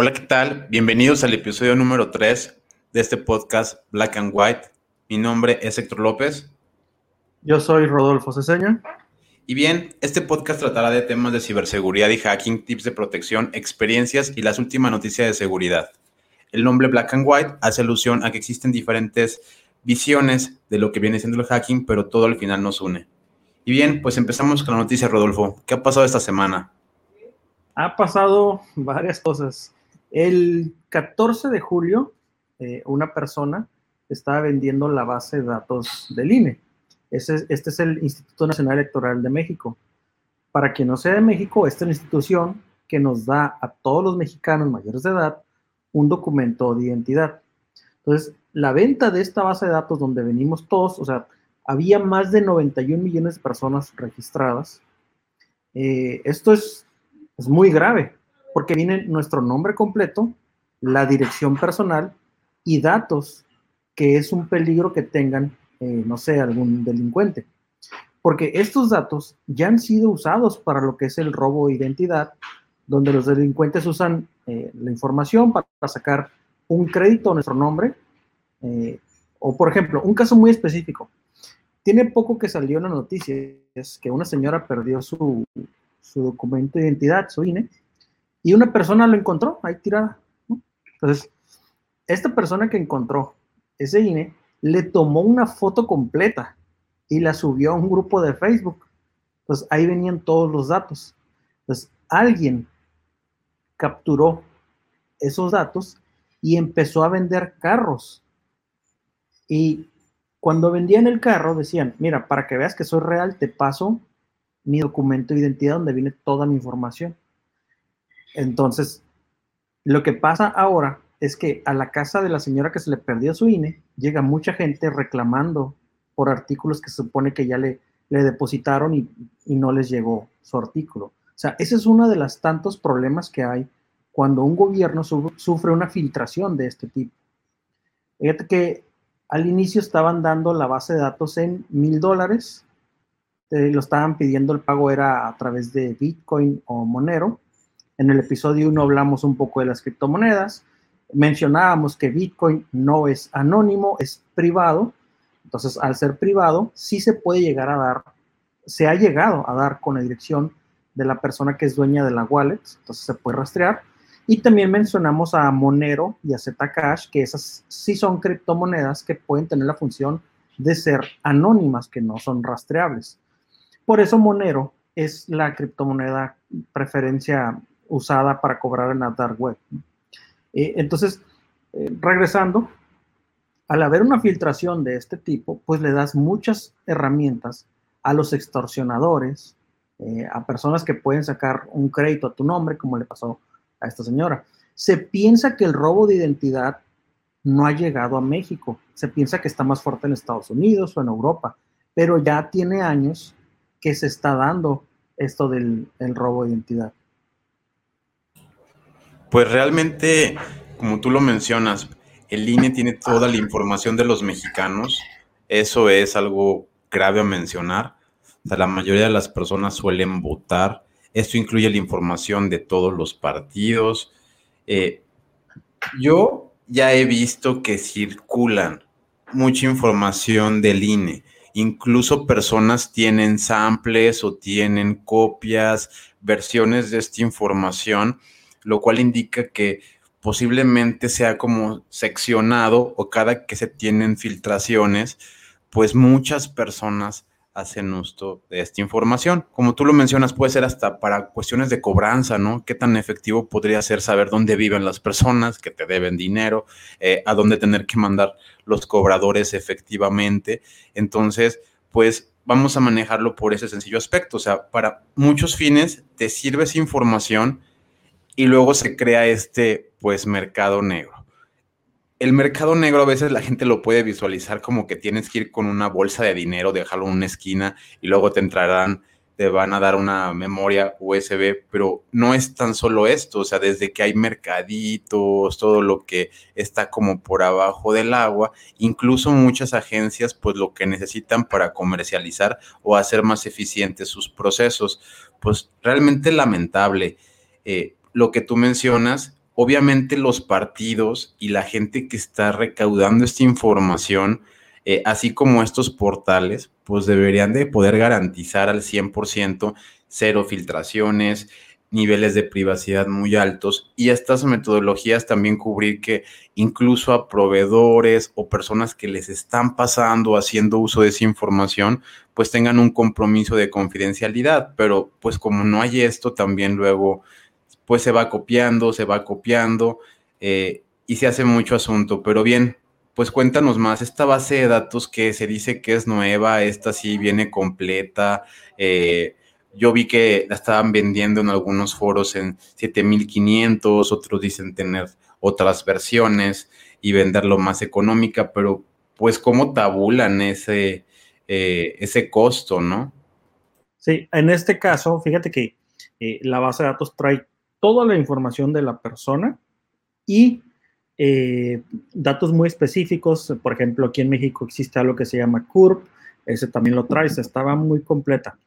Hola, ¿qué tal? Bienvenidos al episodio número 3 de este podcast Black and White. Mi nombre es Héctor López. Yo soy Rodolfo Ceseña. Y bien, este podcast tratará de temas de ciberseguridad y hacking, tips de protección, experiencias y las últimas noticias de seguridad. El nombre Black and White hace alusión a que existen diferentes visiones de lo que viene siendo el hacking, pero todo al final nos une. Y bien, pues empezamos con la noticia, Rodolfo. ¿Qué ha pasado esta semana? Ha pasado varias cosas. El 14 de julio, eh, una persona estaba vendiendo la base de datos del INE. este es el Instituto Nacional Electoral de México. Para quien no sea de México, esta es la institución que nos da a todos los mexicanos mayores de edad un documento de identidad. Entonces, la venta de esta base de datos donde venimos todos, o sea, había más de 91 millones de personas registradas. Eh, esto es, es muy grave, porque viene nuestro nombre completo, la dirección personal y datos que es un peligro que tengan, eh, no sé, algún delincuente. Porque estos datos ya han sido usados para lo que es el robo de identidad, donde los delincuentes usan eh, la información para, sacar un crédito a nuestro nombre. Eh, o, por ejemplo, un caso muy específico. Tiene poco que salió en la noticia, es que una señora perdió su, su documento de identidad, su INE, y una persona lo encontró ahí tirada. Entonces, esta persona que encontró ese INE le tomó una foto completa y la subió a un grupo de Facebook. Entonces, ahí venían todos los datos. Entonces, alguien capturó esos datos y empezó a vender carros. Y cuando vendían el carro decían, mira, para que veas que soy real, te paso mi documento de identidad donde viene toda mi información. Entonces, lo que pasa ahora es que a la casa de la señora que se le perdió su INE llega mucha gente reclamando por artículos que se supone que ya le, depositaron y, no les llegó su artículo. O sea, ese es uno de los tantos problemas que hay cuando un gobierno sufre una filtración de este tipo. Fíjate que al inicio estaban dando la base de datos en mil dólares, lo estaban pidiendo, el pago era a través de Bitcoin o Monero, en el episodio 1 hablamos un poco de las criptomonedas, mencionábamos que Bitcoin no es anónimo, es privado. Entonces, al ser privado, sí se puede llegar a dar, se ha llegado a dar con la dirección de la persona que es dueña de la wallet, entonces se puede rastrear. Y también mencionamos a Monero y a Zcash, que esas sí son criptomonedas que pueden tener la función de ser anónimas, que no son rastreables. Por eso Monero es la criptomoneda preferencia usada para cobrar en la dark web. Eh, entonces, eh, regresando, al haber una filtración de este tipo, pues le das muchas herramientas a los extorsionadores, eh, a personas que pueden sacar un crédito a tu nombre, como le pasó a esta señora. Se piensa que el robo de identidad no ha llegado a México, se piensa que está más fuerte en Estados Unidos o en Europa, pero ya tiene años que se está dando esto del robo de identidad. Pues realmente, como tú lo mencionas, el INE tiene toda la información de los mexicanos. Eso es algo grave a mencionar. O sea, la mayoría de las personas suelen votar. Esto incluye la información de todos los partidos. Eh, yo ya he visto que circulan mucha información del INE. Incluso personas tienen samples o tienen copias, versiones de esta información lo cual indica que posiblemente sea como seccionado o cada que se tienen filtraciones, pues muchas personas hacen uso de esta información. Como tú lo mencionas, puede ser hasta para cuestiones de cobranza, ¿no? ¿Qué tan efectivo podría ser saber dónde viven las personas que te deben dinero, eh, a dónde tener que mandar los cobradores efectivamente? Entonces, pues vamos a manejarlo por ese sencillo aspecto. O sea, para muchos fines te sirve esa información y luego se crea este, pues, mercado negro. El mercado negro a veces la gente lo puede visualizar como que tienes que ir con una bolsa de dinero, dejarlo en una esquina y luego te entrarán, te van a dar una memoria USB, pero no es tan solo esto, o sea, desde que hay mercaditos, todo lo que está como por abajo del agua, incluso muchas agencias pues lo que necesitan para comercializar o hacer más eficientes sus procesos, pues realmente lamentable. Eh, lo que tú mencionas, obviamente los partidos y la gente que está recaudando esta información, eh, así como estos portales, pues deberían de poder garantizar al 100% cero filtraciones, niveles de privacidad muy altos y estas metodologías también cubrir que incluso a proveedores o personas que les están pasando haciendo uso de esa información pues tengan un compromiso de confidencialidad pero pues como no hay esto también luego pues se va copiando se va copiando eh, y se hace mucho asunto pero bien pues cuéntanos más esta base de datos que se dice que es nueva esta sí viene completa eh, yo vi que la estaban vendiendo en algunos foros en 7500, otros dicen tener otras versiones y venderlo más económica, pero pues cómo tabulan ese, eh, ese costo, ¿no? Sí, en este caso, fíjate que la base de datos trae toda la información de la persona y eh, datos muy específicos. Por ejemplo, aquí en México existe algo que se llama CURP, ese también lo trae, estaba muy completa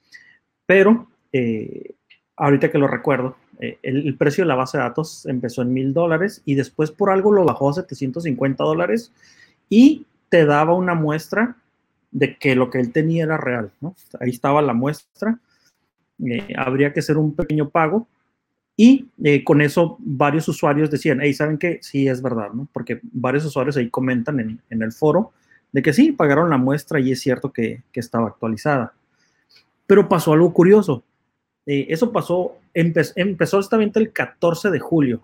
pero eh, ahorita que lo recuerdo, eh, el, precio de la base de datos empezó en mil dólares y después por algo lo bajó a 750 dólares y te daba una muestra de que lo que él tenía era real. Ahí estaba la muestra, eh, habría que hacer un pequeño pago y con eso varios usuarios decían, hey, ¿saben qué? Sí, es verdad, ¿no? Porque varios usuarios ahí comentan en, el foro de que sí, pagaron la muestra y es cierto que estaba actualizada. Pero pasó algo curioso. Eh, eso pasó, empezó justamente el 14 de julio.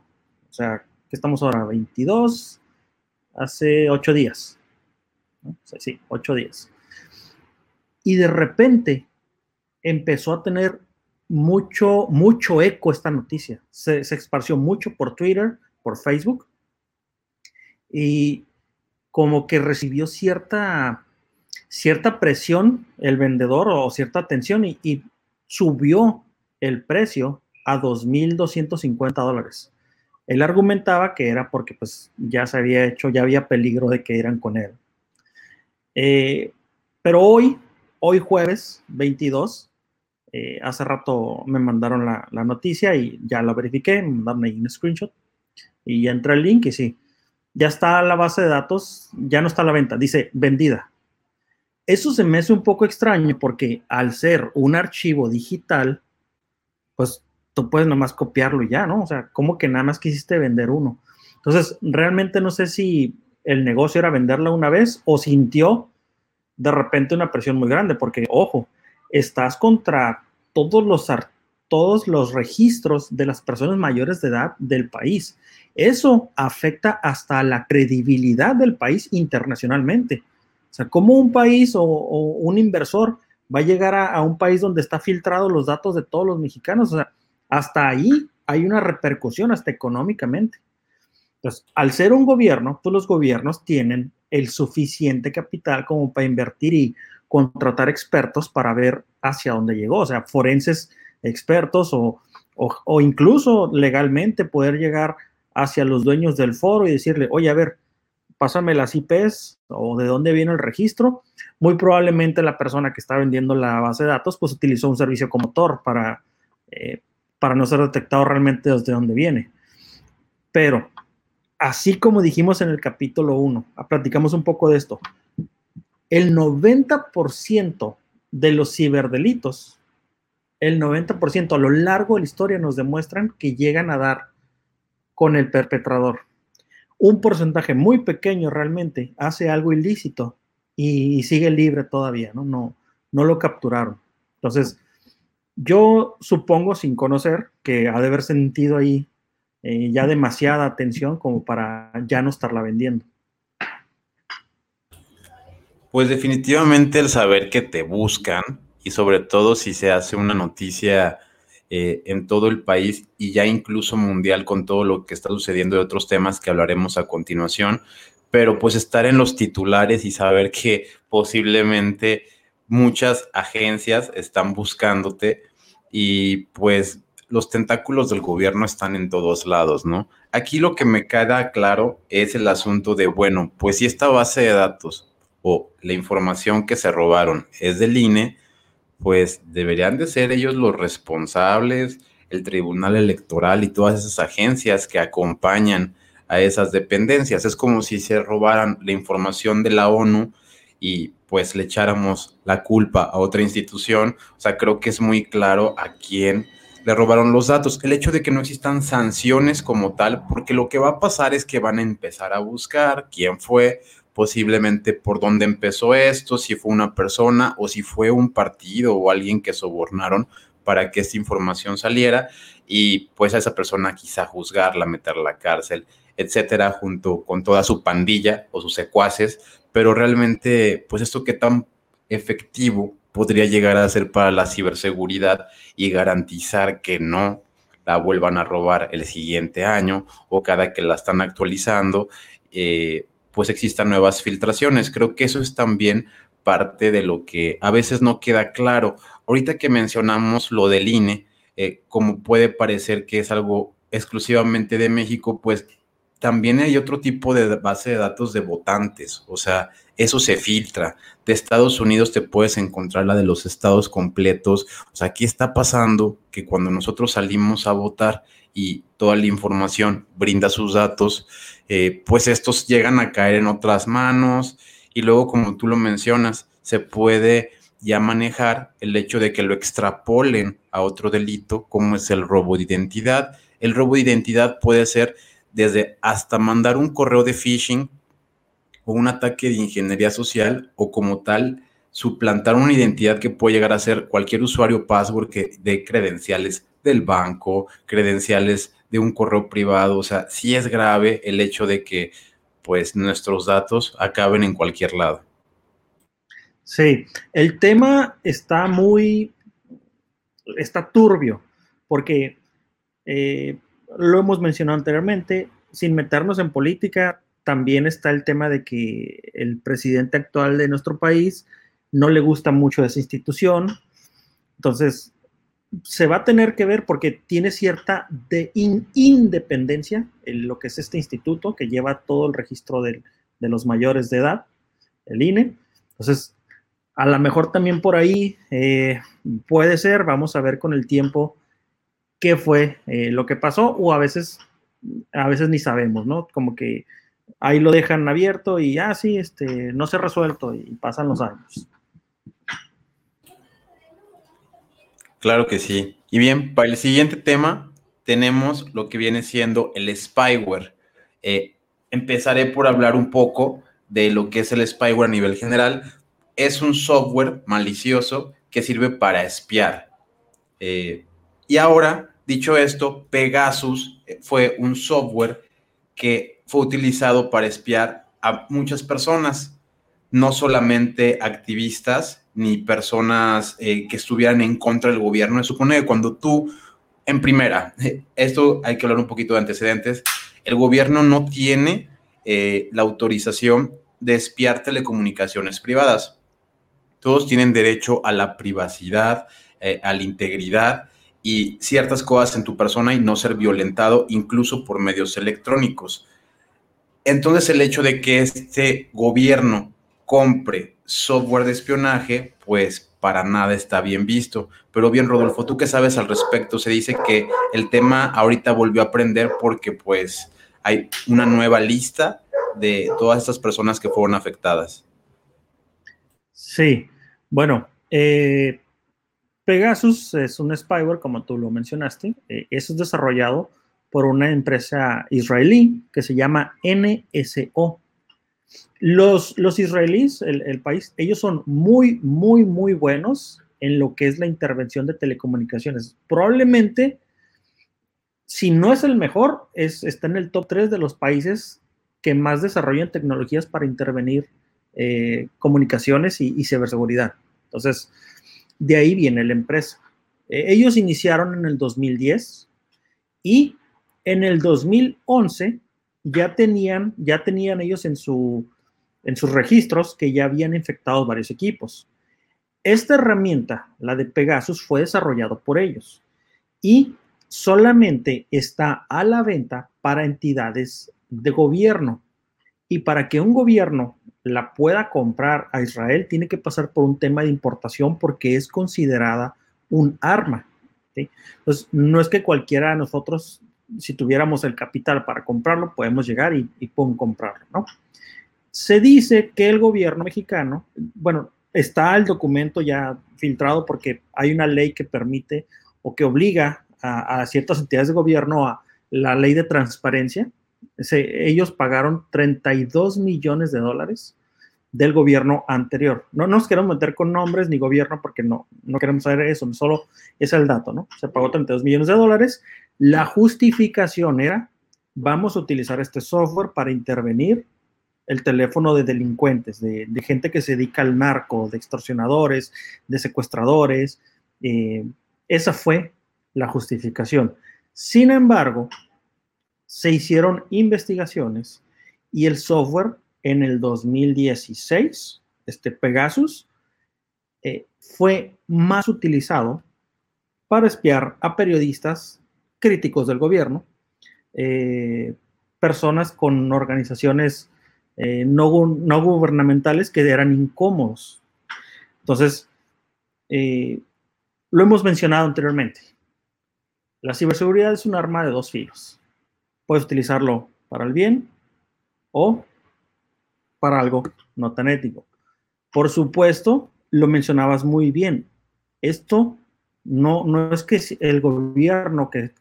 O sea, que estamos ahora, 22, hace ocho días. Sí, ocho días. Y de repente empezó a tener mucho, mucho eco esta noticia. Se, esparció mucho por Twitter, por Facebook. Y como que recibió cierta cierta presión el vendedor o cierta atención y, subió el precio a 2.250 dólares. Él argumentaba que era porque pues ya se había hecho, ya había peligro de que eran con él. Eh, pero hoy, hoy jueves 22, eh, hace rato me mandaron la, noticia y ya la verifiqué, me mandaron ahí un screenshot y ya entré el link y sí, ya está la base de datos, ya no está a la venta, dice vendida. Eso se me hace un poco extraño porque al ser un archivo digital, pues tú puedes nomás copiarlo ya, ¿no? O sea, ¿cómo que nada más quisiste vender uno? Entonces, realmente no sé si el negocio era venderla una vez o sintió de repente una presión muy grande, porque, ojo, estás contra todos los, todos los registros de las personas mayores de edad del país. Eso afecta hasta la credibilidad del país internacionalmente. O sea, ¿cómo un país o, un inversor va a llegar a, un país donde está filtrado los datos de todos los mexicanos? O sea, hasta ahí hay una repercusión, hasta económicamente. Entonces, al ser un gobierno, pues los gobiernos tienen el suficiente capital como para invertir y contratar expertos para ver hacia dónde llegó, o sea, forenses expertos o, o incluso legalmente poder llegar hacia los dueños del foro y decirle, oye, a ver, pásame las IPs o de dónde viene el registro. Muy probablemente la persona que está vendiendo la base de datos pues utilizó un servicio como Tor para, eh, para no ser detectado realmente desde dónde viene. Pero, así como dijimos en el capítulo 1, ah, platicamos un poco de esto, el 90% de los ciberdelitos, el 90% a lo largo de la historia nos demuestran que llegan a dar con el perpetrador un porcentaje muy pequeño realmente hace algo ilícito y, sigue libre todavía, ¿no? ¿no? Lo capturaron. Entonces, yo supongo, sin conocer, que ha de haber sentido ahí eh, ya demasiada atención como para ya no estarla vendiendo. Pues definitivamente el saber que te buscan y sobre todo si se hace una noticia eh, en todo el país y ya incluso mundial con todo lo que está sucediendo de otros temas que hablaremos a continuación, pero pues estar en los titulares y saber que posiblemente muchas agencias están buscándote y pues los tentáculos del gobierno están en todos lados, ¿no? Aquí lo que me queda claro es el asunto de, bueno, pues si esta base de datos o la información que se robaron es del INE, pues deberían de ser ellos los responsables el Tribunal Electoral y todas esas agencias que acompañan a esas dependencias. Es como si se robaran la información de la ONU y pues le echáramos la culpa a otra institución. O sea, creo que es muy claro a quién le robaron los datos. El hecho de que no existan sanciones como tal, porque lo que va a pasar es que van a empezar a buscar quién fue, posiblemente por dónde empezó esto, si fue una persona o si fue un partido o alguien que sobornaron para que esta información saliera y pues a esa persona quizá juzgarla, meterla a la cárcel, etcétera, junto con toda su pandilla o sus secuaces, pero realmente pues esto qué tan efectivo podría llegar a ser para la ciberseguridad y garantizar que no la vuelvan a robar el siguiente año o cada que la están actualizando, eh, pues existan nuevas filtraciones. Creo que eso es también parte de lo que a veces no queda claro. Ahorita que mencionamos lo del INE, eh, como puede parecer que es algo exclusivamente de México, pues también hay otro tipo de base de datos de votantes, o sea, eso se filtra. De Estados Unidos te puedes encontrar la de los estados completos. O sea, aquí está pasando que cuando nosotros salimos a votar y toda la información brinda sus datos, eh, pues estos llegan a caer en otras manos y luego, como tú lo mencionas, se puede ya manejar el hecho de que lo extrapolen a otro delito, como es el robo de identidad. El robo de identidad puede ser desde hasta mandar un correo de phishing o un ataque de ingeniería social o como tal suplantar una identidad que puede llegar a ser cualquier usuario password que de credenciales del banco, credenciales de un correo privado, o sea, sí es grave el hecho de que pues nuestros datos acaben en cualquier lado. Sí, el tema está muy, está turbio, porque eh, lo hemos mencionado anteriormente, sin meternos en política, también está el tema de que el presidente actual de nuestro país no le gusta mucho esa institución. Entonces, se va a tener que ver porque tiene cierta de independencia en lo que es este instituto que lleva todo el registro de, los mayores de edad, el INE. Entonces, a lo mejor también por ahí eh, puede ser, vamos a ver con el tiempo qué fue eh, lo que pasó o a veces, a veces ni sabemos, ¿no? Como que ahí lo dejan abierto y, ah, sí, este, no se ha resuelto y pasan los años. Claro que sí. Y bien, para el siguiente tema tenemos lo que viene siendo el spyware. Eh, empezaré por hablar un poco de lo que es el spyware a nivel general. Es un software malicioso que sirve para espiar. Eh, y ahora, dicho esto, Pegasus eh, fue un software que fue utilizado para espiar a muchas personas, no solamente activistas ni personas eh, que estuvieran en contra del gobierno. Se supone que cuando tú, en primera, esto hay que hablar un poquito de antecedentes, el gobierno no tiene eh, la autorización de espiar telecomunicaciones privadas. Todos tienen derecho a la privacidad, a la integridad y ciertas cosas en tu persona y no ser violentado incluso por medios electrónicos. Entonces el hecho de que este gobierno compre software de espionaje, pues para nada está bien visto. Pero bien, Rodolfo, ¿tú qué sabes al respecto? Se dice que el tema ahorita volvió a aprender porque pues hay una nueva lista de todas estas personas que fueron afectadas. Sí, bueno, eh, Pegasus es un spyware, como tú lo mencionaste. Eh, eso es desarrollado por una empresa israelí que se llama NSO. Los, los israelíes, el, país, ellos son muy, muy, muy buenos en lo que es la intervención de telecomunicaciones. Probablemente, si no es el mejor, es, está en el top 3 de los países que más desarrollan tecnologías para intervenir eh, comunicaciones y, y ciberseguridad. Entonces, de ahí viene la empresa. Eh, ellos iniciaron en el 2010 y en el 2011 ya tenían, ya tenían ellos en, su, en sus registros que ya habían infectado varios equipos. Esta herramienta, la de Pegasus, fue desarrollado por ellos y solamente está a la venta para entidades de gobierno. Y para que un gobierno la pueda comprar a Israel, tiene que pasar por un tema de importación porque es considerada un arma. Entonces, no es que cualquiera de nosotros, si tuviéramos el capital para comprarlo, podemos llegar y, y comprarlo, ¿no? Se dice que el gobierno mexicano, bueno, está el documento ya filtrado porque hay una ley que permite o que obliga a, ciertas entidades de gobierno a la ley de transparencia. ellos pagaron 32 millones de dólares del gobierno anterior. No nos queremos meter con nombres ni gobierno porque no, no queremos saber eso, solo es el dato, ¿no? Se pagó 32 millones de dólares. La justificación era, vamos a utilizar este software para intervenir el teléfono de delincuentes, de, gente que se dedica al narco, de extorsionadores, de secuestradores. Eh, esa fue la justificación. Sin embargo, se hicieron investigaciones y el software en el 2016, este Pegasus, eh, fue más utilizado para espiar a periodistas críticos del gobierno, eh, personas con organizaciones eh, no, no, gubernamentales que eran incómodos. Entonces, lo hemos mencionado anteriormente. La ciberseguridad es un arma de dos filos. Puedes utilizarlo para el bien o para algo no tan ético. Por supuesto, lo mencionabas muy bien. Esto no, no es que el gobierno que,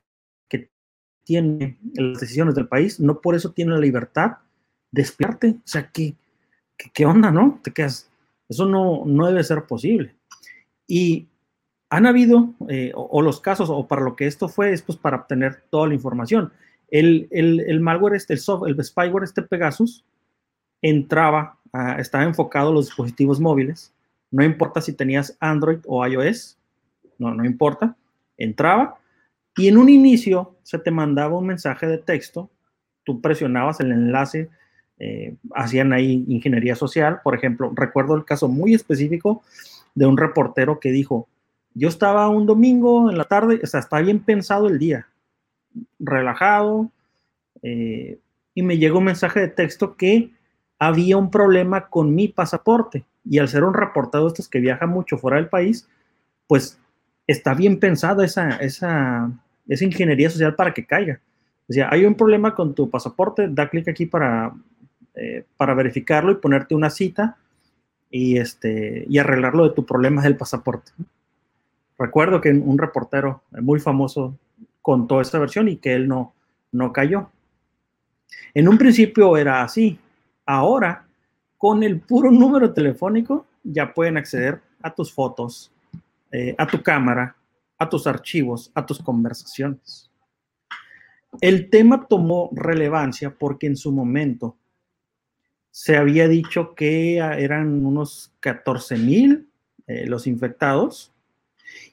tiene las decisiones del país, no por eso tiene la libertad de espiarte. O sea, ¿qué, qué, onda, no? Te quedas. Eso no, no debe ser posible. Y han habido, eh, o, los casos, o para lo que esto fue, es pues para obtener toda la información. El, el, malware, este, el, el spyware, este Pegasus, entraba, estaba enfocado a los dispositivos móviles, no importa si tenías Android o iOS, no, no importa, entraba y en un inicio se te mandaba un mensaje de texto, tú presionabas el enlace, eh, hacían ahí ingeniería social, por ejemplo, recuerdo el caso muy específico de un reportero que dijo, yo estaba un domingo en la tarde, o sea, está bien pensado el día, relajado, eh, y me llegó un mensaje de texto que había un problema con mi pasaporte. Y al ser un reportado de estos que viaja mucho fuera del país, pues está bien pensada esa, esa, esa ingeniería social para que caiga. O sea, hay un problema con tu pasaporte, da clic aquí para, eh, para verificarlo y ponerte una cita y, este, y arreglarlo de tu problema del pasaporte. Recuerdo que un reportero muy famoso contó esta versión y que él no, no cayó. En un principio era así, ahora con el puro número telefónico ya pueden acceder a tus fotos, eh, a tu cámara, a tus archivos, a tus conversaciones. El tema tomó relevancia porque en su momento se había dicho que eran unos 14 mil eh, los infectados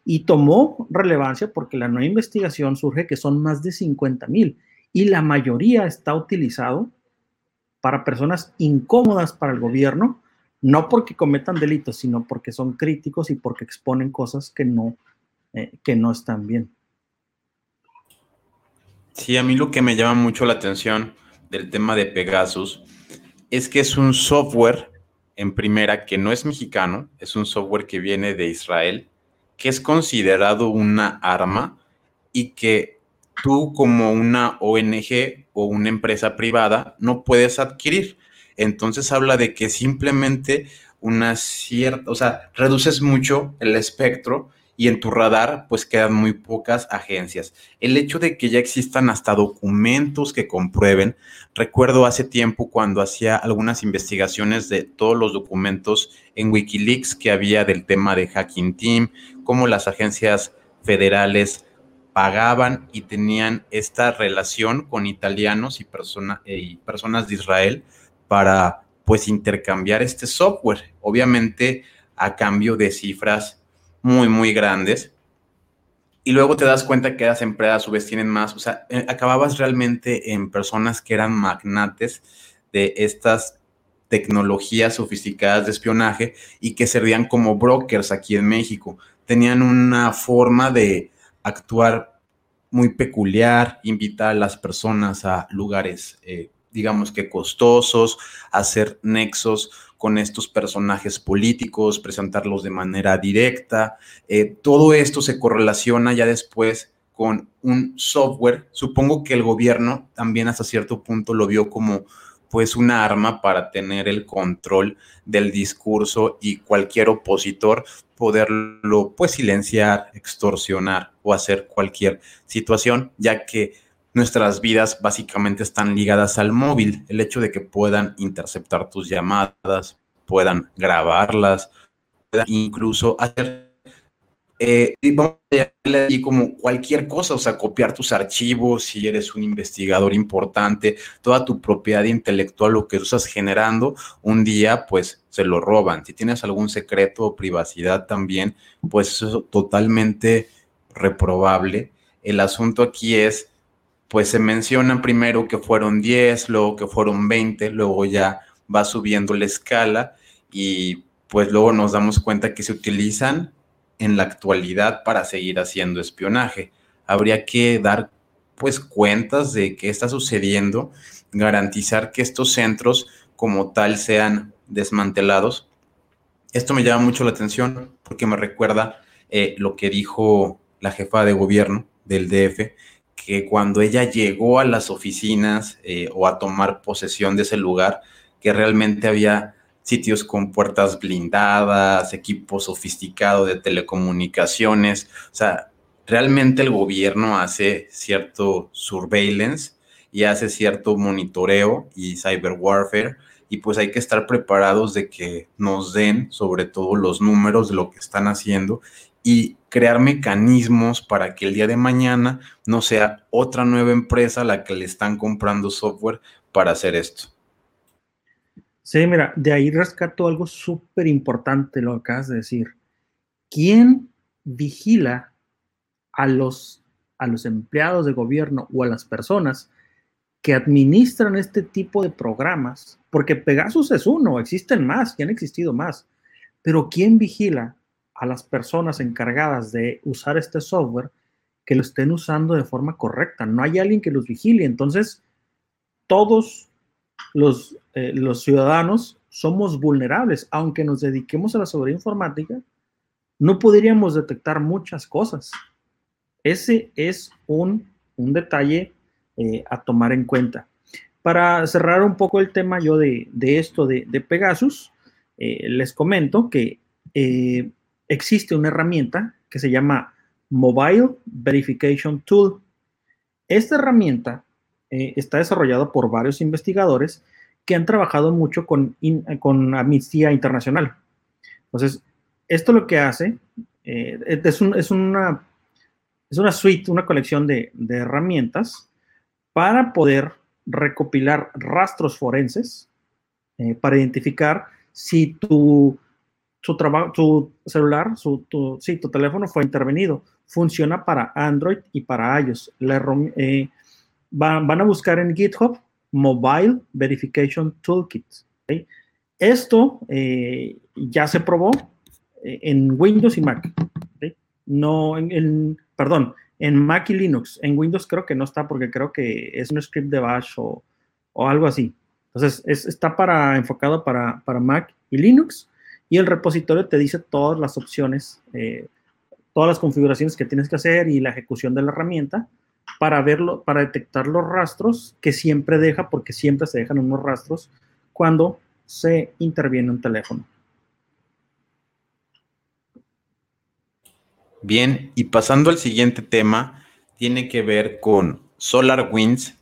y tomó relevancia porque la nueva investigación surge que son más de 50 mil y la mayoría está utilizado para personas incómodas para el gobierno, no porque cometan delitos, sino porque son críticos y porque exponen cosas que no, eh, que no están bien. Sí, a mí lo que me llama mucho la atención del tema de Pegasus es que es un software en primera que no es mexicano, es un software que viene de Israel, que es considerado una arma y que tú como una ONG o una empresa privada no puedes adquirir. Entonces habla de que simplemente una cierta, o sea, reduces mucho el espectro y en tu radar pues quedan muy pocas agencias. El hecho de que ya existan hasta documentos que comprueben, recuerdo hace tiempo cuando hacía algunas investigaciones de todos los documentos en Wikileaks que había del tema de Hacking Team, cómo las agencias federales pagaban y tenían esta relación con italianos y, eh, y personas de Israel para pues intercambiar este software, obviamente a cambio de cifras muy, muy grandes. Y luego te das cuenta que las empresas a su vez tienen más, o sea, eh, acababas realmente en personas que eran magnates de estas tecnologías sofisticadas de espionaje y que servían como brokers aquí en México. Tenían una forma de actuar muy peculiar, invitar a las personas a lugares eh, digamos que costosos, hacer nexos con estos personajes políticos, presentarlos de manera directa. Eh, todo esto se correlaciona ya después con un software. Supongo que el gobierno también hasta cierto punto lo vio como pues una arma para tener el control del discurso y cualquier opositor poderlo pues silenciar, extorsionar o hacer cualquier situación, ya que nuestras vidas básicamente están ligadas al móvil. El hecho de que puedan interceptar tus llamadas, puedan grabarlas, puedan incluso hacer eh, vamos a como cualquier cosa, o sea, copiar tus archivos si eres un investigador importante, toda tu propiedad intelectual, lo que estás generando, un día pues se lo roban. Si tienes algún secreto o privacidad también, pues eso es totalmente reprobable. El asunto aquí es, pues se menciona primero que fueron 10, luego que fueron 20, luego ya va subiendo la escala y pues luego nos damos cuenta que se utilizan en la actualidad para seguir haciendo espionaje. Habría que dar pues cuentas de qué está sucediendo, garantizar que estos centros como tal sean desmantelados. Esto me llama mucho la atención porque me recuerda eh, lo que dijo la jefa de gobierno del DF, que cuando ella llegó a las oficinas eh, o a tomar posesión de ese lugar, que realmente había sitios con puertas blindadas, equipo sofisticado de telecomunicaciones. O sea, realmente el gobierno hace cierto surveillance y hace cierto monitoreo y cyber warfare y pues hay que estar preparados de que nos den sobre todo los números de lo que están haciendo y crear mecanismos para que el día de mañana no sea otra nueva empresa la que le están comprando software para hacer esto. Sí, mira, de ahí rescato algo súper importante, lo que acabas de decir. ¿Quién vigila a los, a los empleados de gobierno o a las personas que administran este tipo de programas? Porque Pegasus es uno, existen más, y han existido más. Pero ¿quién vigila a las personas encargadas de usar este software que lo estén usando de forma correcta? No hay alguien que los vigile. Entonces, todos los, eh, los ciudadanos somos vulnerables. Aunque nos dediquemos a la seguridad informática, no podríamos detectar muchas cosas. Ese es un, detalle eh, a tomar en cuenta. Para cerrar un poco el tema yo de, esto de, Pegasus, eh, les comento que existe una herramienta que se llama Mobile Verification Tool. Esta herramienta eh, está desarrollado por varios investigadores que han trabajado mucho con, con Amnistía Internacional. Entonces, esto lo que hace eh, es, una, es una suite, una colección de, herramientas para poder recopilar rastros forenses eh, para identificar si tu, tu celular, su, tu, tu teléfono fue intervenido. Funciona para Android y para iOS. La, van, a buscar en GitHub Mobile Verification Toolkit. Esto eh, ya se probó eh, en Windows y Mac. No, en, perdón, en Mac y Linux. En Windows creo que no está porque creo que es un script de Bash o, algo así. Entonces, está para, enfocado para, Mac y Linux y el repositorio te dice todas las opciones, eh, todas las configuraciones que tienes que hacer y la ejecución de la herramienta para verlo, para detectar los rastros que siempre deja, porque siempre se dejan unos rastros cuando se interviene un teléfono. Bien, y pasando al siguiente tema, tiene que ver con SolarWinds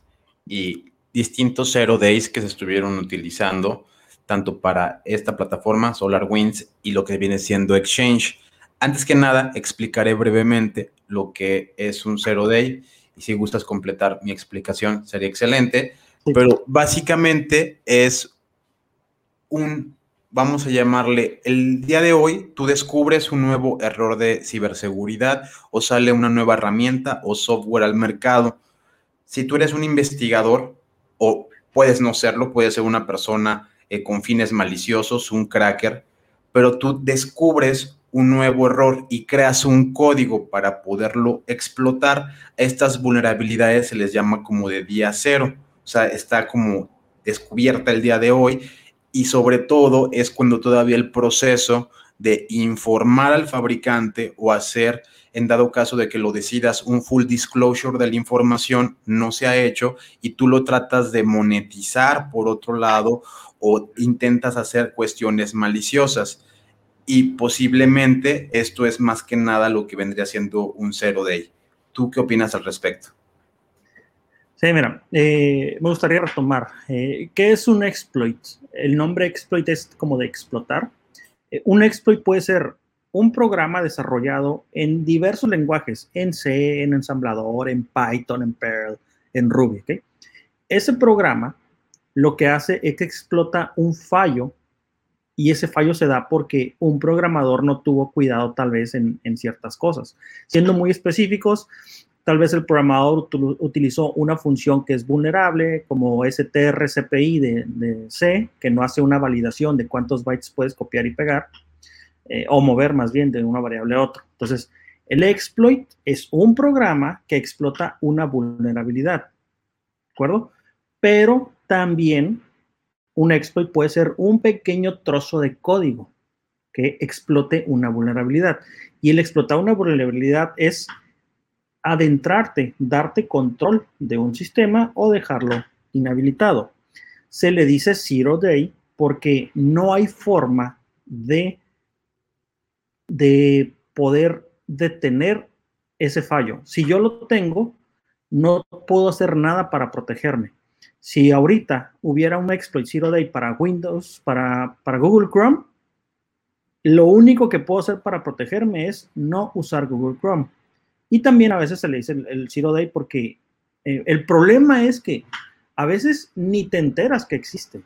y distintos Zero Days que se estuvieron utilizando tanto para esta plataforma SolarWinds y lo que viene siendo Exchange. Antes que nada, explicaré brevemente lo que es un Zero Day y si gustas completar mi explicación sería excelente, pero básicamente es un, vamos a llamarle, el día de hoy tú descubres un nuevo error de ciberseguridad o sale una nueva herramienta o software al mercado. Si tú eres un investigador o puedes no serlo, puedes ser una persona eh, con fines maliciosos, un cracker, pero tú descubres un nuevo error y creas un código para poderlo explotar, estas vulnerabilidades se les llama como de día cero. O sea, está como descubierta el día de hoy y sobre todo es cuando todavía el proceso de informar al fabricante o hacer, en dado caso de que lo decidas, un full disclosure de la información no se ha hecho y tú lo tratas de monetizar por otro lado o intentas hacer cuestiones maliciosas. Y posiblemente esto es más que nada lo que vendría siendo un zero day. ¿Tú qué opinas al respecto? Sí, mira, eh, me gustaría retomar. Eh, ¿Qué es un exploit? El nombre exploit es como de explotar. Eh, un exploit puede ser un programa desarrollado en diversos lenguajes, en C, en ensamblador, en Python, en Perl, en Ruby. Ese programa lo que hace es que explota un fallo y ese fallo se da porque un programador no tuvo cuidado tal vez en, en ciertas cosas. Siendo muy específicos, tal vez el programador utilizó una función que es vulnerable, como strcpy de, C, que no hace una validación de cuántos bytes puedes copiar y pegar, eh, o mover más bien de una variable a otra. Entonces, el exploit es un programa que explota una vulnerabilidad, ¿de acuerdo? Pero también un exploit puede ser un pequeño trozo de código que explote una vulnerabilidad. Y el explotar una vulnerabilidad es adentrarte, darte control de un sistema o dejarlo inhabilitado. Se le dice zero day porque no hay forma de, de poder detener ese fallo. Si yo lo tengo, no puedo hacer nada para protegerme. Si ahorita hubiera un exploit zero day para Windows, para, para Google Chrome, lo único que puedo hacer para protegerme es no usar Google Chrome y también a veces se le dice el, Zero Day porque eh, el problema es que a veces ni te enteras que existe.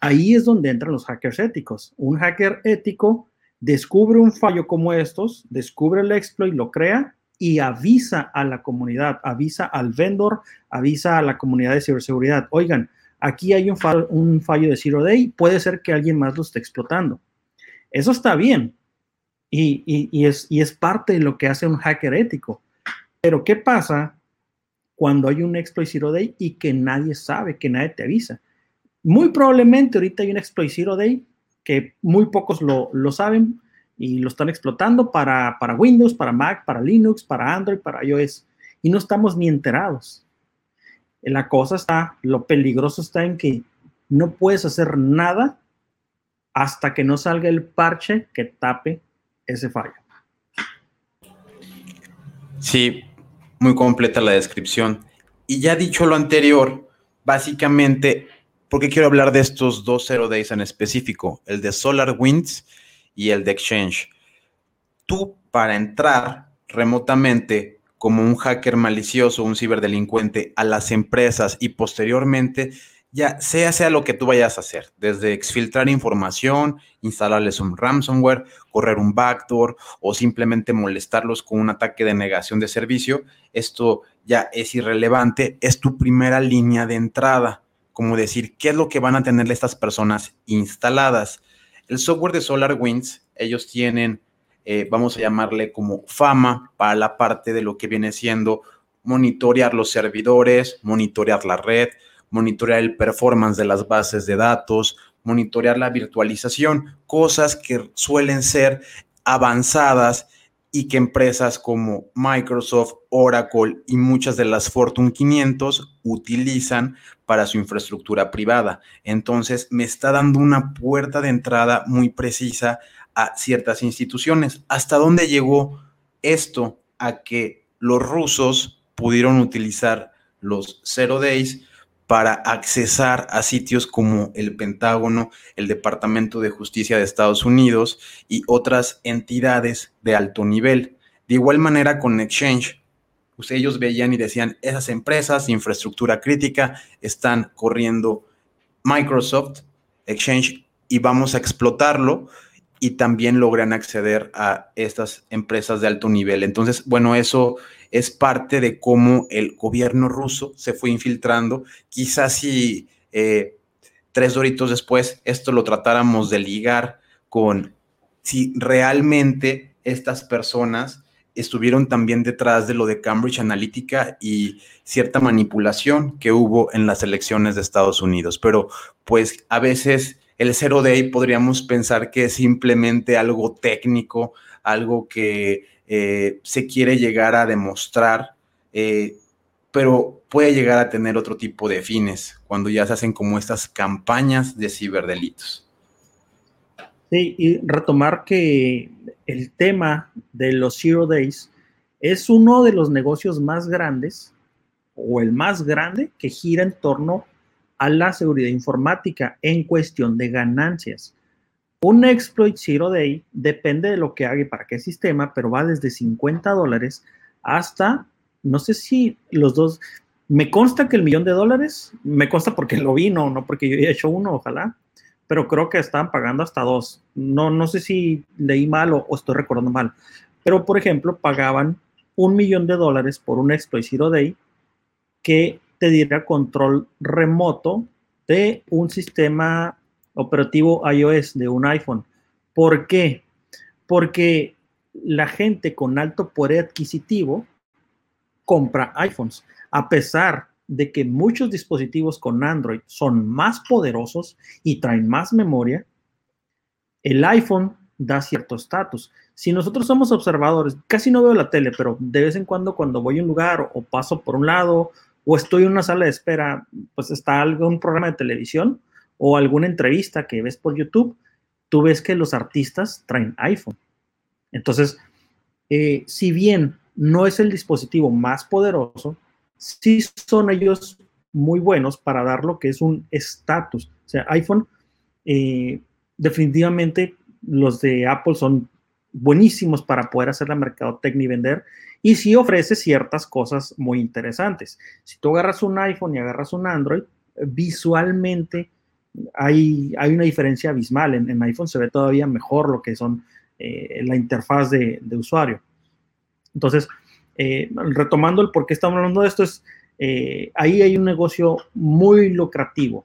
Ahí es donde entran los hackers éticos. Un hacker ético descubre un fallo como estos, descubre el exploit, lo crea y avisa a la comunidad, avisa al vendor, avisa a la comunidad de ciberseguridad. Oigan, aquí hay un, un fallo de Zero Day, puede ser que alguien más lo esté explotando. Eso está bien, y, es, es parte de lo que hace un hacker ético. Pero ¿qué pasa cuando hay un exploit zero day y que nadie sabe, que nadie te avisa? Muy probablemente ahorita hay un exploit zero day que muy pocos lo, saben y lo están explotando para, para Windows, para Mac, para Linux, para Android, para iOS. Y no estamos ni enterados. La cosa está, lo peligroso está en que no puedes hacer nada hasta que no salga el parche que tape ese fallo. Sí, muy completa la descripción. Y ya dicho lo anterior, básicamente, porque quiero hablar de estos dos zero days en específico, el de SolarWinds y el de Exchange. Tú, para entrar remotamente como un hacker malicioso, un ciberdelincuente a las empresas y posteriormente ya sea sea lo que tú vayas a hacer, desde exfiltrar información, instalarles un ransomware, correr un backdoor o simplemente molestarlos con un ataque de negación de servicio, esto ya es irrelevante, es tu primera línea de entrada, como decir, ¿qué es lo que van a tener estas personas instaladas? El software de SolarWinds, ellos tienen, eh, vamos a llamarle como fama para la parte de lo que viene siendo monitorear los servidores, monitorear la red, monitorear el performance de las bases de datos, monitorear la virtualización, cosas que suelen ser avanzadas y que empresas como Microsoft, Oracle y muchas de las Fortune 500 utilizan para su infraestructura privada. Entonces, me está dando una puerta de entrada muy precisa a ciertas instituciones. ¿Hasta dónde llegó esto a que los rusos pudieron utilizar los Zero Days para accesar a sitios como el Pentágono, el Departamento de Justicia de Estados Unidos y otras entidades de alto nivel. De igual manera con Exchange, pues ellos veían y decían, esas empresas infraestructura crítica están corriendo Microsoft, Exchange, y vamos a explotarlo y también logran acceder a estas empresas de alto nivel. Entonces, bueno, eso es parte de cómo el gobierno ruso se fue infiltrando. Quizás si eh, tres doritos después esto lo tratáramos de ligar con si realmente estas personas estuvieron también detrás de lo de Cambridge Analytica y cierta manipulación que hubo en las elecciones de Estados Unidos. Pero pues a veces el Zero Day podríamos pensar que es simplemente algo técnico, algo que eh, se quiere llegar a demostrar, eh, pero puede llegar a tener otro tipo de fines cuando ya se hacen como estas campañas de ciberdelitos. Sí, y retomar que el tema de los Zero Days es uno de los negocios más grandes o el más grande que gira en torno a la seguridad informática en cuestión de ganancias. Un exploit Zero Day depende de lo que haga y para qué sistema, pero va desde 50 dólares hasta, no sé si los dos, me consta que el millón de dólares, me consta porque lo vi, no, no porque yo he hecho uno, ojalá, pero creo que estaban pagando hasta dos. No, no sé si leí mal o, estoy recordando mal. Pero, por ejemplo, pagaban un millón de dólares por un Exploit Zero Day que te diera control remoto de un sistema operativo iOS, de un iPhone. ¿Por qué? Porque la gente con alto poder adquisitivo compra iPhones, a pesar de que muchos dispositivos con Android son más poderosos y traen más memoria, el iPhone da cierto estatus. Si nosotros somos observadores, casi no veo la tele, pero de vez en cuando cuando voy a un lugar o paso por un lado o estoy en una sala de espera, pues está algún programa de televisión o alguna entrevista que ves por YouTube, tú ves que los artistas traen iPhone. Entonces, eh, si bien no es el dispositivo más poderoso, sí son ellos muy buenos para dar lo que es un estatus. O sea, iPhone, eh, definitivamente los de Apple son buenísimos para poder hacer la mercadotecnia y vender. Y sí ofrece ciertas cosas muy interesantes. Si tú agarras un iPhone y agarras un Android, visualmente hay, hay una diferencia abismal. En, iPhone se ve todavía mejor lo que son eh, la interfaz de, usuario. Entonces, eh, retomando el por qué estamos hablando de esto, es eh, ahí hay un negocio muy lucrativo.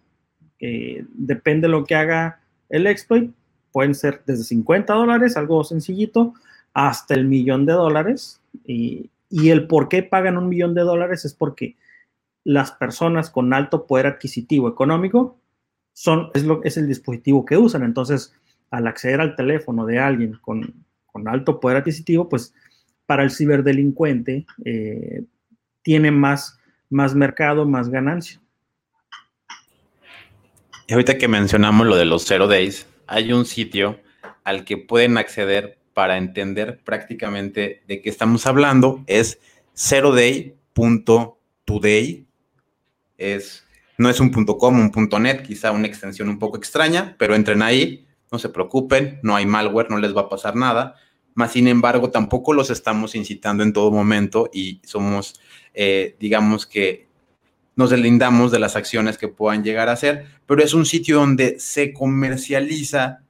depende de lo que haga el exploit, pueden ser desde 50 dólares, algo sencillito, hasta el millón de dólares. Y, el por qué pagan un millón de dólares es porque las personas con alto poder adquisitivo económico son, es, lo, es el dispositivo que usan. Entonces, al acceder al teléfono de alguien con, con alto poder adquisitivo, pues para el ciberdelincuente eh, tiene más, más mercado, más ganancia. Y ahorita que mencionamos lo de los zero days, hay un sitio al que pueden acceder para entender prácticamente de qué estamos hablando. Es zeroday.today. Es, no es un .com, un .net, quizá una extensión un poco extraña, pero entren ahí, no se preocupen, no hay malware, no les va a pasar nada más sin embargo, tampoco los estamos incitando en todo momento y somos, eh, digamos que nos deslindamos de las acciones que puedan llegar a hacer, pero es un sitio donde se comercializa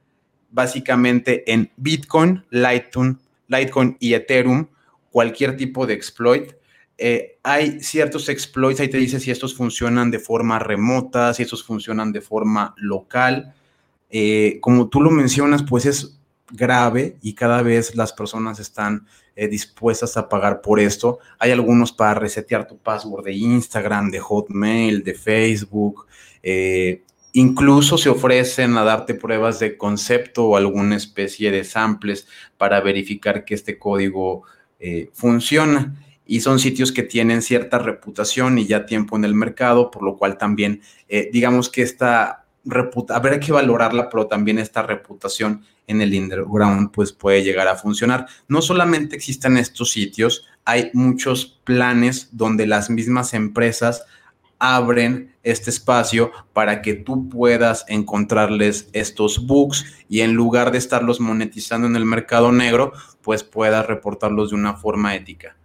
básicamente en Bitcoin, Litecoin, Litecoin y Ethereum, cualquier tipo de exploit. Eh, hay ciertos exploits, ahí te dice si estos funcionan de forma remota, si estos funcionan de forma local. Eh, como tú lo mencionas, pues es grave y cada vez las personas están eh, dispuestas a pagar por esto. Hay algunos para resetear tu password de Instagram, de Hotmail, de Facebook. Eh, incluso se ofrecen a darte pruebas de concepto o alguna especie de samples para verificar que este código eh, funciona. Y son sitios que tienen cierta reputación y ya tiempo en el mercado, por lo cual también digamos que esta habrá que valorarla, pero también esta reputación en el underground pues puede llegar a funcionar. No solamente existen estos sitios, hay muchos planes donde las mismas empresas abren este espacio para que tú puedas encontrarles estos bugs y en lugar de estarlos monetizando en el mercado negro, pues puedas reportarlos de una forma ética.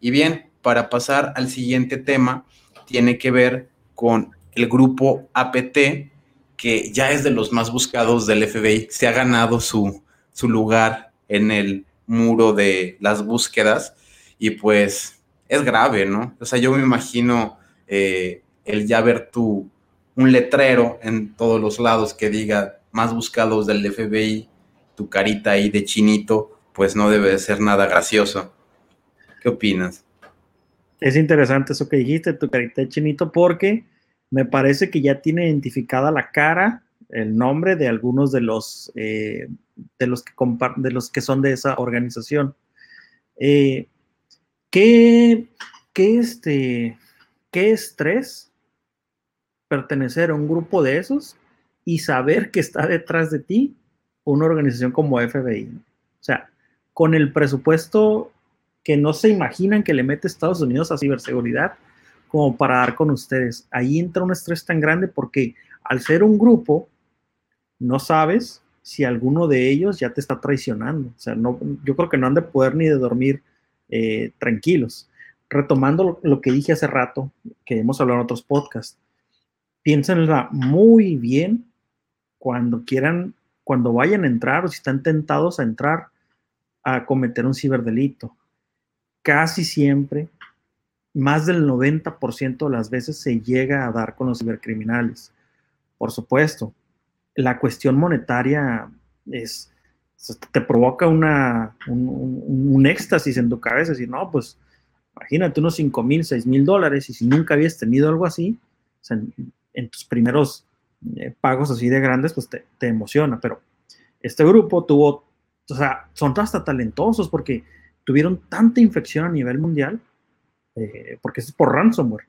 Y bien, para pasar al siguiente tema, tiene que ver con el grupo APT, que ya es de los más buscados del FBI, se ha ganado su, su lugar en el muro de las búsquedas y pues es grave, ¿no? O sea, yo me imagino eh, el ya ver tu, un letrero en todos los lados que diga más buscados del FBI, tu carita ahí de chinito, pues no debe de ser nada gracioso. ¿Qué opinas? Es interesante eso que dijiste, tu carita de chinito, porque me parece que ya tiene identificada la cara, el nombre de algunos de los, eh, de los, que, son de esa organización. Eh, ¿qué, qué, este, ¿Qué estrés pertenecer a un grupo de esos y saber que está detrás de ti una organización como FBI? O sea, con el presupuesto que no se imaginan que le mete Estados Unidos a ciberseguridad como para dar con ustedes. Ahí entra un estrés tan grande porque al ser un grupo, no sabes si alguno de ellos ya te está traicionando. O sea, no, yo creo que no han de poder ni de dormir eh, tranquilos. Retomando lo, que dije hace rato, que hemos hablado en otros podcasts, piénsenla muy bien cuando quieran, cuando vayan a entrar o si están tentados a entrar a cometer un ciberdelito casi siempre, más del 90% de las veces se llega a dar con los cibercriminales. Por supuesto, la cuestión monetaria es, te provoca una, un, éxtasis en tu cabeza, decir, no, pues imagínate unos 5 mil, 6 mil dólares y si nunca habías tenido algo así, en, tus primeros eh, pagos así de grandes, pues te, te emociona, pero este grupo tuvo, o sea, son hasta talentosos porque tuvieron tanta infección a nivel mundial, eh, porque es por ransomware,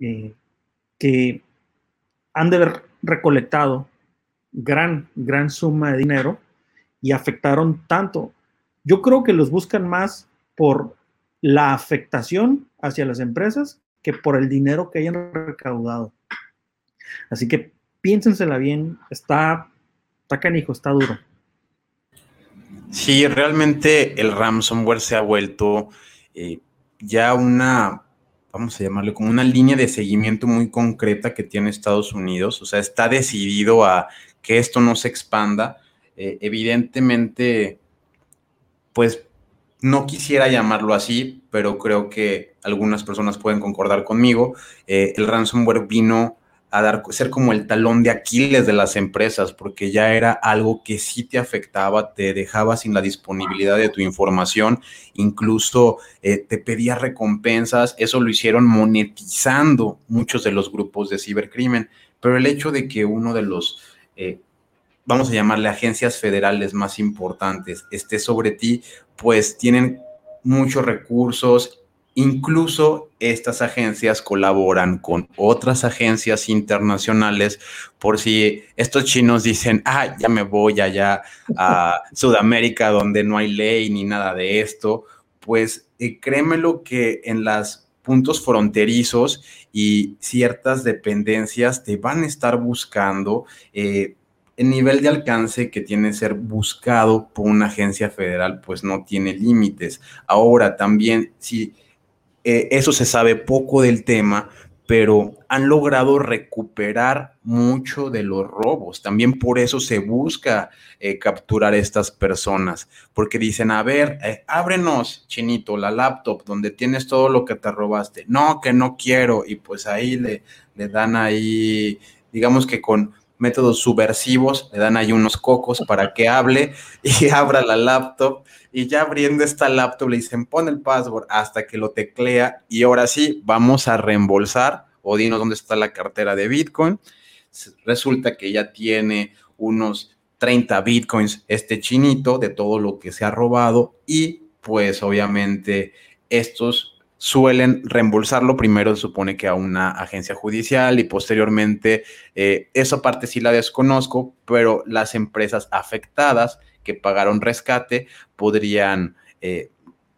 eh, que han de haber recolectado gran, gran suma de dinero y afectaron tanto. Yo creo que los buscan más por la afectación hacia las empresas que por el dinero que hayan recaudado. Así que piénsensela bien, está, está canijo, está duro. Sí, realmente el ransomware se ha vuelto eh, ya una, vamos a llamarle como una línea de seguimiento muy concreta que tiene Estados Unidos. O sea, está decidido a que esto no se expanda. Eh, evidentemente, pues no quisiera llamarlo así, pero creo que algunas personas pueden concordar conmigo. Eh, el ransomware vino a dar, ser como el talón de Aquiles de las empresas, porque ya era algo que sí te afectaba, te dejaba sin la disponibilidad de tu información, incluso eh, te pedía recompensas, eso lo hicieron monetizando muchos de los grupos de cibercrimen, pero el hecho de que uno de los, eh, vamos a llamarle agencias federales más importantes, esté sobre ti, pues tienen muchos recursos Incluso estas agencias colaboran con otras agencias internacionales por si estos chinos dicen, ah, ya me voy allá a Sudamérica donde no hay ley ni nada de esto, pues eh, créemelo que en los puntos fronterizos y ciertas dependencias te van a estar buscando. Eh, el nivel de alcance que tiene ser buscado por una agencia federal, pues no tiene límites. Ahora también, si eh, eso se sabe poco del tema, pero han logrado recuperar mucho de los robos. También por eso se busca eh, capturar a estas personas, porque dicen, a ver, eh, ábrenos, chinito, la laptop donde tienes todo lo que te robaste. No, que no quiero. Y pues ahí le, le dan ahí, digamos que con métodos subversivos, le dan ahí unos cocos para que hable y abra la laptop. Y ya abriendo esta laptop le dicen pon el password hasta que lo teclea. Y ahora sí vamos a reembolsar. O dinos dónde está la cartera de Bitcoin. Resulta que ya tiene unos 30 Bitcoins este chinito de todo lo que se ha robado. Y pues obviamente estos suelen reembolsarlo primero se supone que a una agencia judicial y posteriormente eh, esa parte sí la desconozco, pero las empresas afectadas que pagaron rescate podrían eh,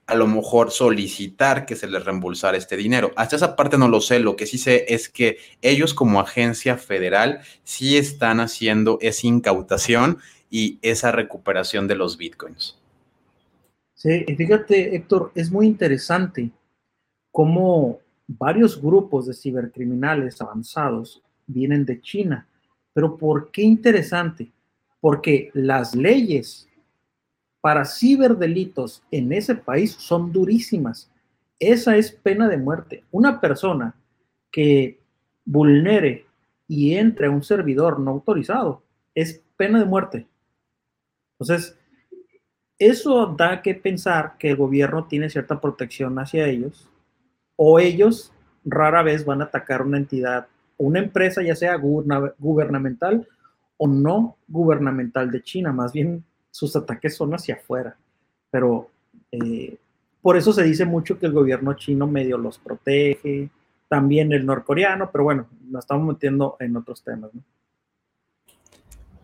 a lo mejor solicitar que se les reembolsara este dinero. Hasta esa parte no lo sé, lo que sí sé es que ellos como agencia federal sí están haciendo esa incautación y esa recuperación de los bitcoins. Sí, y fíjate, Héctor, es muy interesante cómo varios grupos de cibercriminales avanzados vienen de China. Pero ¿por qué interesante? Porque las leyes para ciberdelitos en ese país son durísimas. Esa es pena de muerte. Una persona que vulnere y entre a un servidor no autorizado es pena de muerte. Entonces, eso da que pensar que el gobierno tiene cierta protección hacia ellos o ellos rara vez van a atacar una entidad, una empresa ya sea gubernamental o no gubernamental de China, más bien sus ataques son hacia afuera. Pero eh, por eso se dice mucho que el gobierno chino medio los protege, también el norcoreano, pero bueno, nos estamos metiendo en otros temas.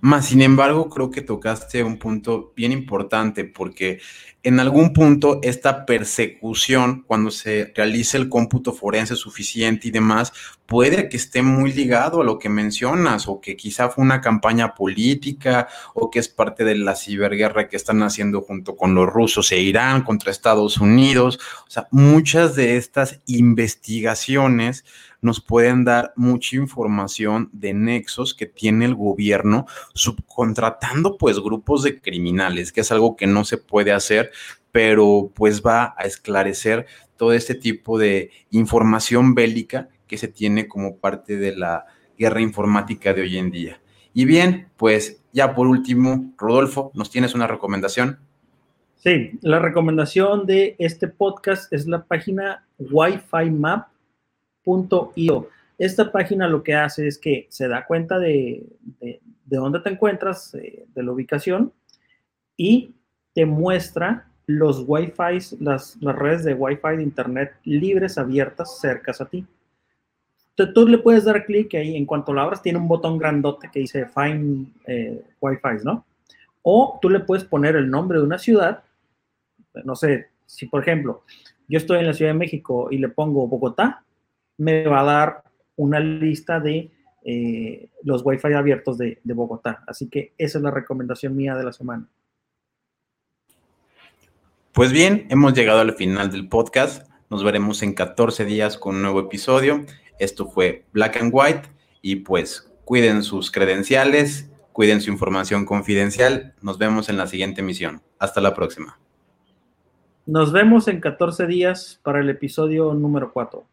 Más sin embargo, creo que tocaste un punto bien importante porque en algún punto esta persecución, cuando se realice el cómputo forense suficiente y demás, puede que esté muy ligado a lo que mencionas o que quizá fue una campaña política o que es parte de la ciberguerra que están haciendo junto con los rusos e Irán contra Estados Unidos. O sea, muchas de estas investigaciones nos pueden dar mucha información de nexos que tiene el gobierno subcontratando pues grupos de criminales, que es algo que no se puede hacer, pero pues va a esclarecer todo este tipo de información bélica que se tiene como parte de la guerra informática de hoy en día. Y bien, pues ya por último, Rodolfo, ¿nos tienes una recomendación? Sí, la recomendación de este podcast es la página Wi-Fi Map .io. Esta página lo que hace es que se da cuenta de, de, dónde te encuentras, eh, de la ubicación, y te muestra los Wi-Fi, las, redes de Wi-Fi de Internet libres, abiertas, cercas a ti. Entonces, tú le puedes dar clic ahí, en cuanto lo abras, tiene un botón grandote que dice Find eh, Wi-Fi, ¿no? O tú le puedes poner el nombre de una ciudad, no sé, si por ejemplo, yo estoy en la Ciudad de México y le pongo Bogotá, me va a dar una lista de eh, los Wi-Fi abiertos de Bogotá. Así que esa es la recomendación mía de la semana. Pues bien, hemos llegado al final del podcast. Nos veremos en 14 días con un nuevo episodio. Esto fue Black and White y pues cuiden sus credenciales, cuiden su información confidencial. Nos vemos en la siguiente emisión. Hasta la próxima. Nos vemos en 14 días para el episodio número 4.